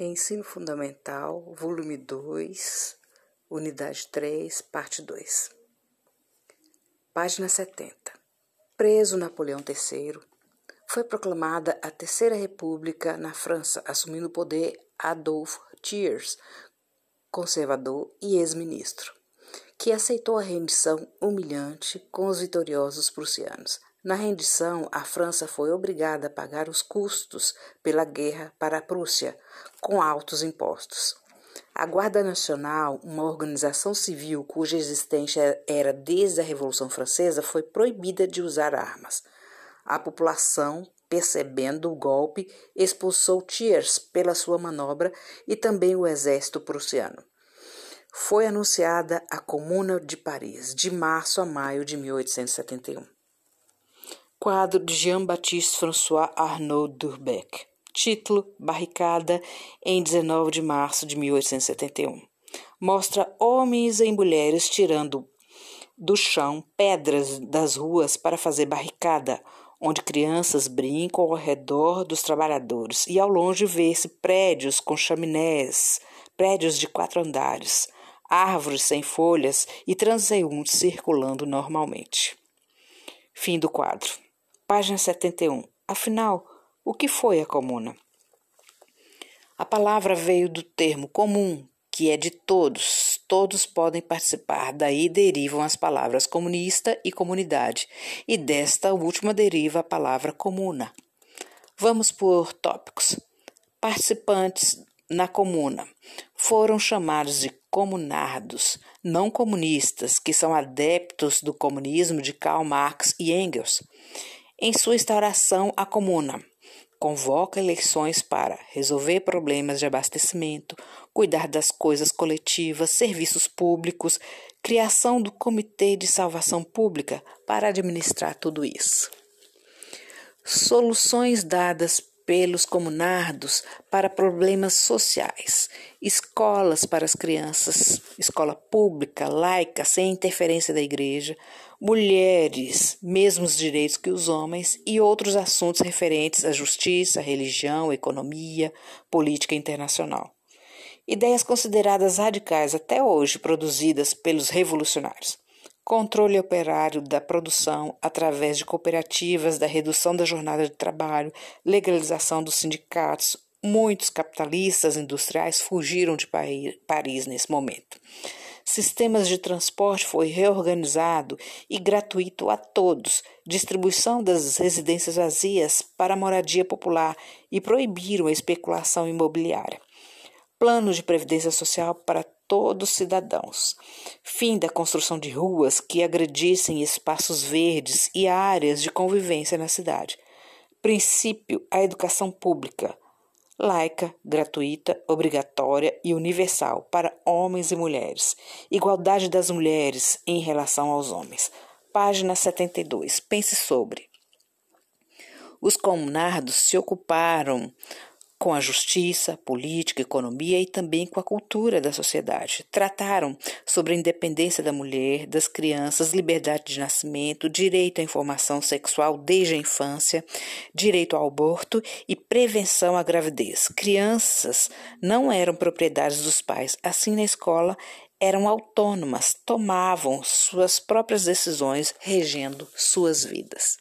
Ensino Fundamental, volume 2, unidade 3, parte 2. Página 70. Preso Napoleão III, foi proclamada a Terceira República na França, assumindo o poder Adolphe Thiers, conservador e ex-ministro, que aceitou a rendição humilhante com os vitoriosos prussianos. Na rendição, a França foi obrigada a pagar os custos pela guerra para a Prússia, com altos impostos. A Guarda Nacional, uma organização civil cuja existência era desde a Revolução Francesa, foi proibida de usar armas. A população, percebendo o golpe, expulsou Thiers pela sua manobra e também o exército prussiano. Foi anunciada a Comuna de Paris, de março a maio de 1871. Quadro de Jean-Baptiste François Arnaud Durbeck. Título: Barricada, em 19 de março de 1871. Mostra homens e mulheres tirando do chão pedras das ruas para fazer barricada, onde crianças brincam ao redor dos trabalhadores, e ao longe vê-se prédios com chaminés, prédios de quatro andares, árvores sem folhas e transeuntes circulando normalmente. Fim do quadro. Página 71. Afinal, o que foi a comuna? A palavra veio do termo comum, que é de todos. Todos podem participar, daí derivam as palavras comunista e comunidade, e desta última deriva a palavra comuna. Vamos por tópicos. Participantes na comuna foram chamados de comunardos, não comunistas, que são adeptos do comunismo de Karl Marx e Engels. Em sua instauração, a comuna convoca eleições para resolver problemas de abastecimento, cuidar das coisas coletivas, serviços públicos, criação do Comitê de Salvação Pública para administrar tudo isso. Soluções dadas pelos comunardos para problemas sociais, escolas para as crianças, escola pública, laica, sem interferência da igreja, mulheres, mesmos direitos que os homens e outros assuntos referentes à justiça, religião, economia, política internacional. Ideias consideradas radicais até hoje produzidas pelos revolucionários. Controle operário da produção através de cooperativas, da redução da jornada de trabalho, legalização dos sindicatos. Muitos capitalistas industriais fugiram de Paris nesse momento sistemas de transporte foi reorganizado e gratuito a todos, distribuição das residências vazias para moradia popular e proibiram a especulação imobiliária. Plano de previdência social para todos os cidadãos. Fim da construção de ruas que agredissem espaços verdes e áreas de convivência na cidade. Princípio a educação pública laica, gratuita, obrigatória e universal para homens e mulheres. Igualdade das mulheres em relação aos homens. Página 72. Pense sobre. Os comunardos se ocuparam com a justiça, política, economia e também com a cultura da sociedade. Trataram sobre a independência da mulher, das crianças, liberdade de nascimento, direito à informação sexual desde a infância, direito ao aborto e prevenção à gravidez. Crianças não eram propriedades dos pais. Assim, na escola, eram autônomas, tomavam suas próprias decisões, regendo suas vidas.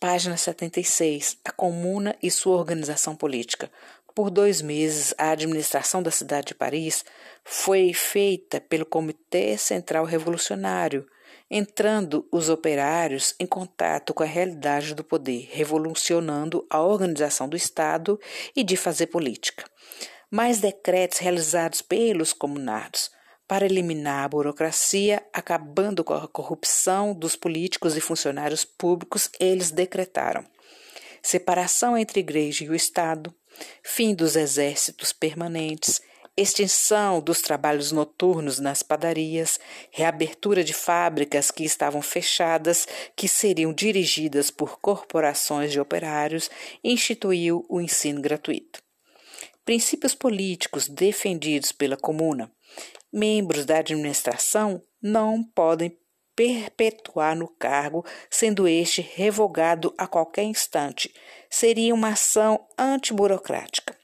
Página 76. A Comuna e sua organização política. Por dois meses, a administração da cidade de Paris foi feita pelo Comitê Central Revolucionário, entrando os operários em contato com a realidade do poder, revolucionando a organização do Estado e de fazer política. Mais decretos realizados pelos comunardos para eliminar a burocracia, acabando com a corrupção dos políticos e funcionários públicos, eles decretaram separação entre Igreja e o Estado, fim dos exércitos permanentes, extinção dos trabalhos noturnos nas padarias, reabertura de fábricas que estavam fechadas, que seriam dirigidas por corporações de operários, instituiu o ensino gratuito. Princípios políticos defendidos pela Comuna membros da administração não podem perpetuar no cargo, sendo este revogado a qualquer instante. Seria uma ação antiburocrática.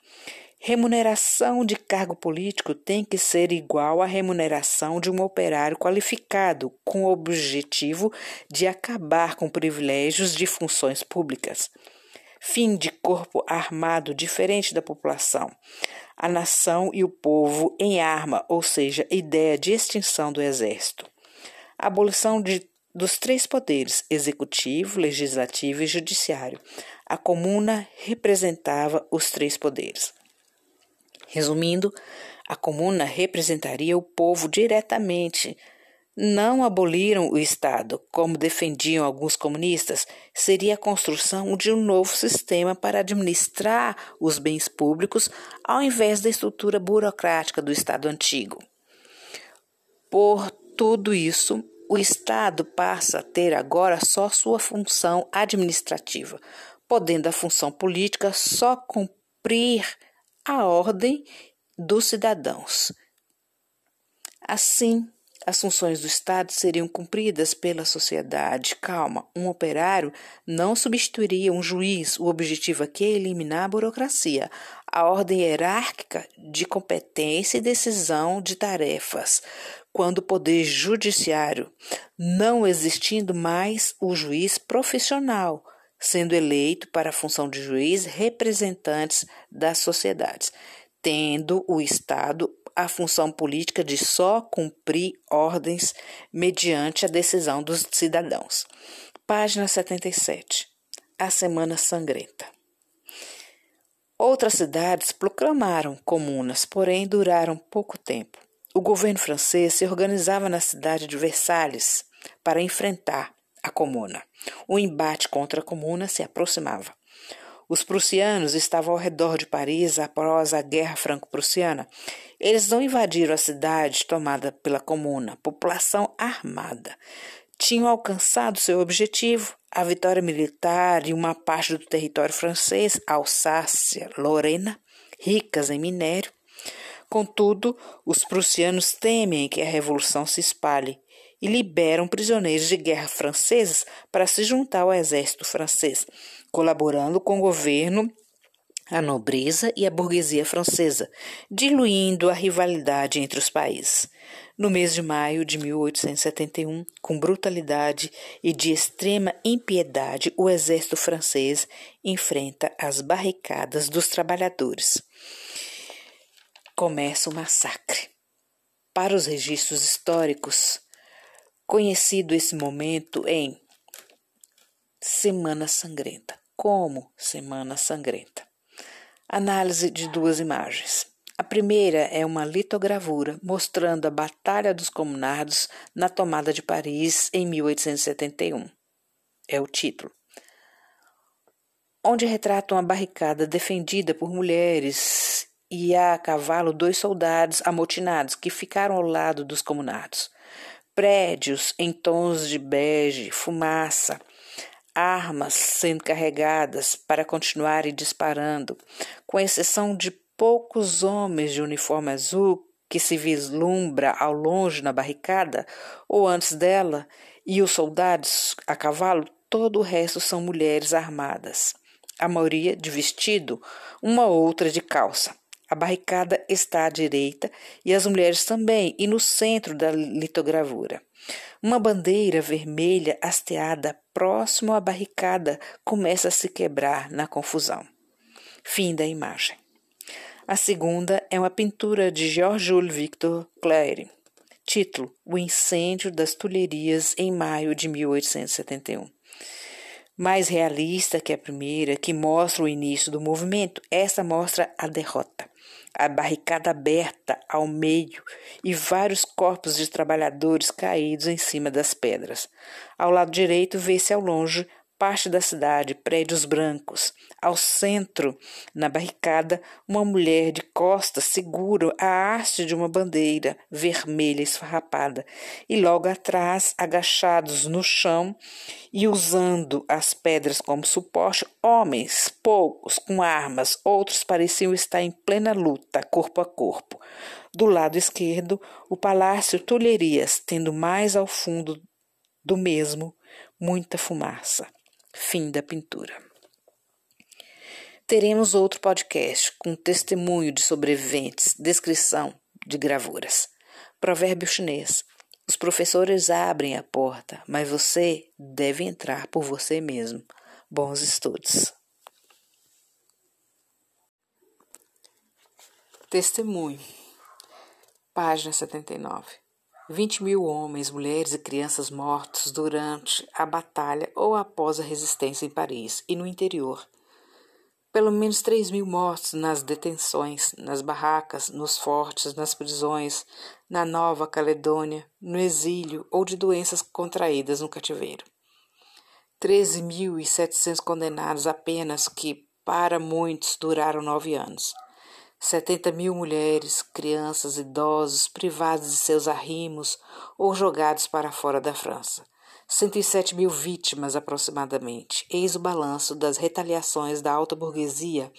Remuneração de cargo político tem que ser igual à remuneração de um operário qualificado, com o objetivo de acabar com privilégios de funções públicas. Fim de corpo armado diferente da população. A nação e o povo em arma, ou seja, ideia de extinção do exército. Abolição de, dos três poderes, executivo, legislativo e judiciário. A comuna representava os três poderes. Resumindo, a comuna representaria o povo diretamente. Não aboliram o Estado, como defendiam alguns comunistas, seria a construção de um novo sistema para administrar os bens públicos ao invés da estrutura burocrática do Estado antigo. Por tudo isso, o Estado passa a ter agora só sua função administrativa, podendo a função política só cumprir a ordem dos cidadãos. Assim, as funções do Estado seriam cumpridas pela sociedade. Calma, um operário não substituiria um juiz. O objetivo aqui é eliminar a burocracia, a ordem hierárquica de competência e decisão de tarefas. Quando o poder judiciário não existindo mais o juiz profissional, sendo eleito para a função de juiz representantes das sociedades, tendo o Estado a função política de só cumprir ordens mediante a decisão dos cidadãos. Página 77. A Semana Sangrenta. Outras cidades proclamaram comunas, porém duraram pouco tempo. O governo francês se organizava na cidade de Versalhes para enfrentar a comuna. O embate contra a comuna se aproximava. Os prussianos estavam ao redor de Paris após a Guerra Franco-Prussiana. Eles não invadiram a cidade tomada pela comuna, população armada. Tinham alcançado seu objetivo, a vitória militar e uma parte do território francês, Alsácia, Lorena, ricas em minério. Contudo, os prussianos temem que a revolução se espalhe e liberam prisioneiros de guerra franceses para se juntar ao exército francês, colaborando com o governo, a nobreza e a burguesia francesa, diluindo a rivalidade entre os países. No mês de maio de 1871, com brutalidade e de extrema impiedade, o exército francês enfrenta as barricadas dos trabalhadores. Começa o massacre. Para os registros históricos, conhecido esse momento em Semana Sangrenta. Como Semana Sangrenta? Análise de duas imagens. A primeira é uma litogravura mostrando a Batalha dos Comunardos na tomada de Paris em 1871. É o título. Onde retrata uma barricada defendida por mulheres e a cavalo dois soldados amotinados que ficaram ao lado dos comunardos prédios em tons de bege, fumaça, armas sendo carregadas para continuarem disparando, com exceção de poucos homens de uniforme azul que se vislumbra ao longe na barricada ou antes dela, e os soldados a cavalo, todo o resto são mulheres armadas. A maioria de vestido, uma outra de calça. A barricada está à direita e as mulheres também, e no centro da litogravura. Uma bandeira vermelha hasteada próximo à barricada começa a se quebrar na confusão. Fim da imagem. A segunda é uma pintura de Georges Victor Clary. Título: O incêndio das Tulherias em maio de 1871 mais realista que a primeira, que mostra o início do movimento, essa mostra a derrota a barricada aberta ao meio e vários corpos de trabalhadores caídos em cima das pedras. Ao lado direito vê-se ao longe parte da cidade, prédios brancos. Ao centro, na barricada, uma mulher de costas segura a haste de uma bandeira vermelha esfarrapada, e logo atrás, agachados no chão e usando as pedras como suporte, homens, poucos, com armas, outros pareciam estar em plena luta, corpo a corpo. Do lado esquerdo, o palácio Tulherias, tendo mais ao fundo do mesmo muita fumaça. Fim da pintura. Teremos outro podcast com testemunho de sobreviventes, descrição de gravuras. Provérbio chinês. Os professores abrem a porta, mas você deve entrar por você mesmo. Bons estudos. Testemunho. Página 79. 20 mil homens, mulheres e crianças mortos durante a batalha ou após a resistência em Paris e no interior. Pelo menos 3 mil mortos nas detenções, nas barracas, nos fortes, nas prisões, na Nova Caledônia, no exílio ou de doenças contraídas no cativeiro. 13.700 condenados apenas que, para muitos, duraram nove anos. 70 mil mulheres, crianças, idosos privados de seus arrimos ou jogados para fora da França. 107 mil vítimas aproximadamente. Eis o balanço das retaliações da alta burguesia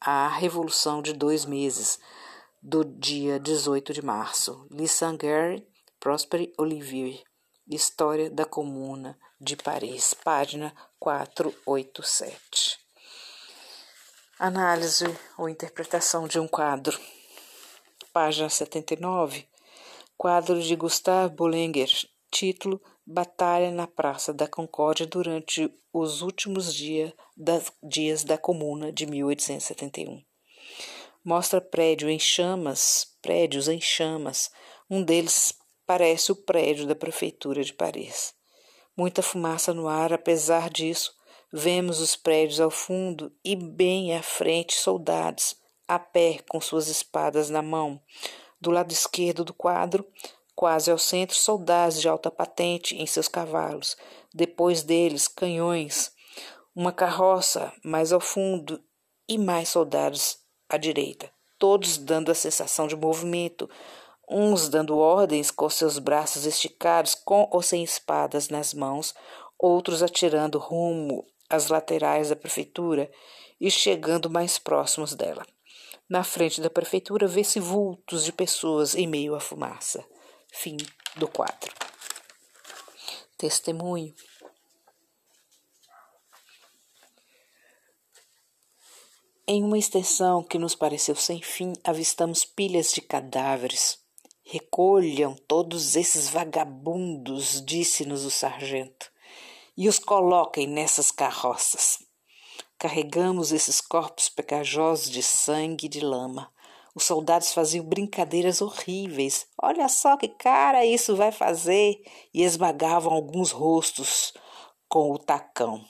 à Revolução de dois meses, do dia 18 de março. Lissanger, Prosper Olivier. História da Comuna de Paris, página 487. Análise ou interpretação de um quadro. Página 79. Quadro de Gustave Bollinger. Título: Batalha na Praça da Concórdia durante os últimos dia das, dias da Comuna de 1871. Mostra prédio em chamas, prédios em chamas. Um deles parece o prédio da Prefeitura de Paris. Muita fumaça no ar, apesar disso, vemos os prédios ao fundo e bem à frente soldados, a pé com suas espadas na mão. Do lado esquerdo do quadro, quase ao centro, soldados de alta patente em seus cavalos. Depois deles, canhões. Uma carroça mais ao fundo e mais soldados à direita, todos dando a sensação de movimento, uns dando ordens com seus braços esticados, com ou sem espadas nas mãos, outros atirando rumo às laterais da prefeitura e chegando mais próximos dela. Na frente da prefeitura vê-se vultos de pessoas em meio à fumaça. Fim do quadro. Testemunho. Em uma extensão que nos pareceu sem fim, avistamos pilhas de cadáveres, Recolham todos esses vagabundos, disse-nos o sargento, e os coloquem nessas carroças. Carregamos esses corpos pegajosos de sangue e de lama. Os soldados faziam brincadeiras horríveis. Olha só que cara isso vai fazer! E esmagavam alguns rostos com o tacão.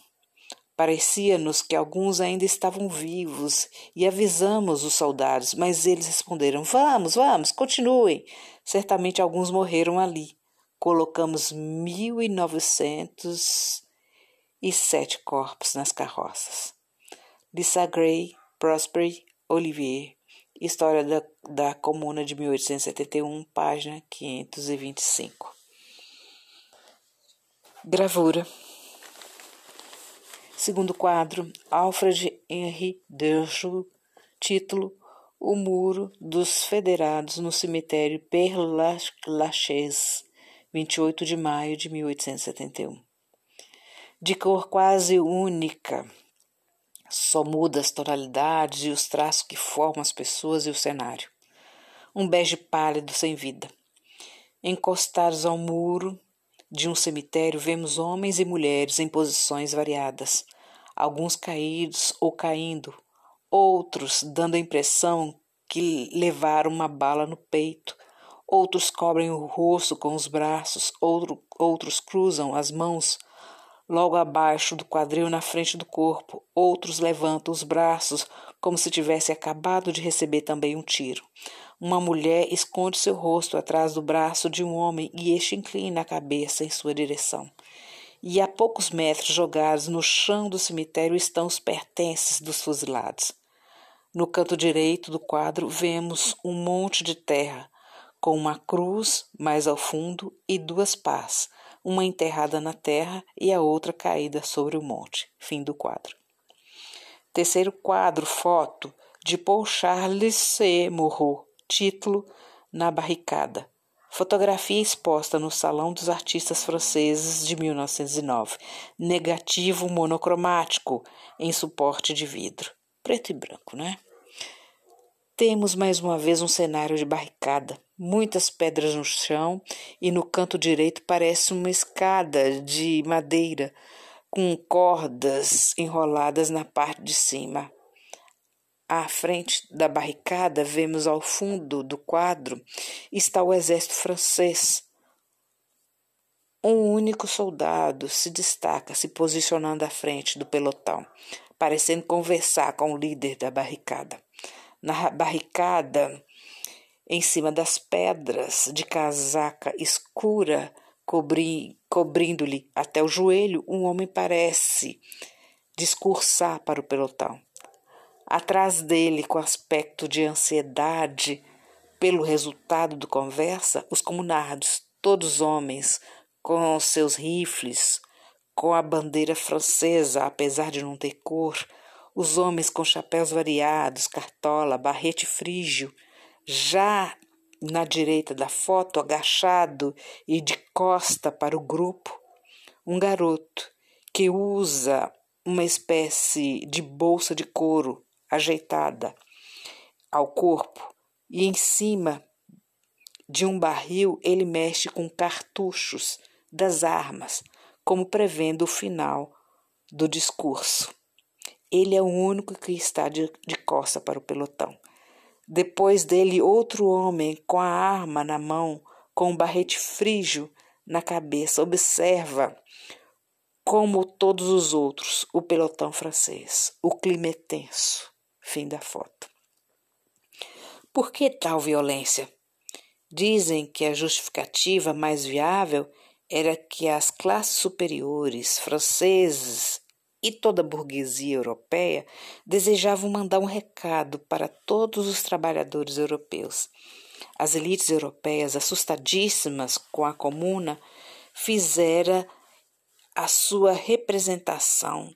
Parecia-nos que alguns ainda estavam vivos e avisamos os soldados, mas eles responderam: Vamos, vamos, continuem. Certamente alguns morreram ali. Colocamos mil e novecentos e sete corpos nas carroças. Lisa Gray, Prosper Olivier, História da, da Comuna de 1871, página 525. Gravura Segundo quadro, Alfred Henry Derschel, título O Muro dos Federados no cemitério Père Lachaise, 28 de maio de 1871. De cor quase única, só muda as tonalidades e os traços que formam as pessoas e o cenário. Um bege pálido sem vida. Encostados ao muro, de um cemitério vemos homens e mulheres em posições variadas, alguns caídos ou caindo, outros dando a impressão que levaram uma bala no peito, outros cobrem o rosto com os braços, outro, outros cruzam as mãos logo abaixo do quadril na frente do corpo, outros levantam os braços como se tivesse acabado de receber também um tiro. Uma mulher esconde seu rosto atrás do braço de um homem e este inclina a cabeça em sua direção. E a poucos metros jogados no chão do cemitério estão os pertences dos fuzilados. No canto direito do quadro vemos um monte de terra, com uma cruz mais ao fundo e duas pás, uma enterrada na terra e a outra caída sobre o monte. Fim do quadro. Terceiro quadro, foto de Paul Charles C. Moreau. Título: Na Barricada. Fotografia exposta no Salão dos Artistas Franceses de 1909. Negativo monocromático em suporte de vidro. preto e branco, né? Temos mais uma vez um cenário de barricada, muitas pedras no chão e no canto direito parece uma escada de madeira com cordas enroladas na parte de cima. À frente da barricada, vemos ao fundo do quadro está o exército francês. Um único soldado se destaca, se posicionando à frente do pelotão, parecendo conversar com o líder da barricada. Na barricada, em cima das pedras, de casaca escura, cobri, cobrindo-lhe até o joelho, um homem parece discursar para o pelotão. Atrás dele, com aspecto de ansiedade pelo resultado do conversa, os comunardos, todos homens, com seus rifles, com a bandeira francesa, apesar de não ter cor, os homens com chapéus variados, cartola, barrete frígio, já na direita da foto, agachado e de costa para o grupo, um garoto que usa uma espécie de bolsa de couro ajeitada ao corpo e em cima de um barril ele mexe com cartuchos das armas, como prevendo o final do discurso. Ele é o único que está de, de costa para o pelotão. Depois dele, outro homem com a arma na mão, com um barrete frígio na cabeça, observa como todos os outros, o pelotão francês. O clima é tenso. Fim da foto. Por que tal violência? Dizem que a justificativa mais viável era que as classes superiores, franceses e toda a burguesia europeia desejavam mandar um recado para todos os trabalhadores europeus. As elites europeias, assustadíssimas com a comuna, fizeram a sua representação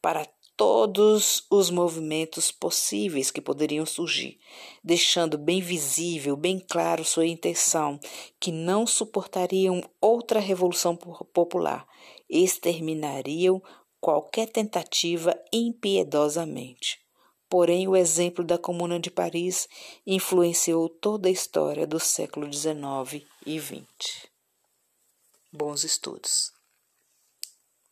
para todos os movimentos possíveis que poderiam surgir, deixando bem visível, bem claro sua intenção, que não suportariam outra revolução popular, exterminariam qualquer tentativa impiedosamente. Porém, o exemplo da Comuna de Paris influenciou toda a história do século XIX e XX. Bons estudos.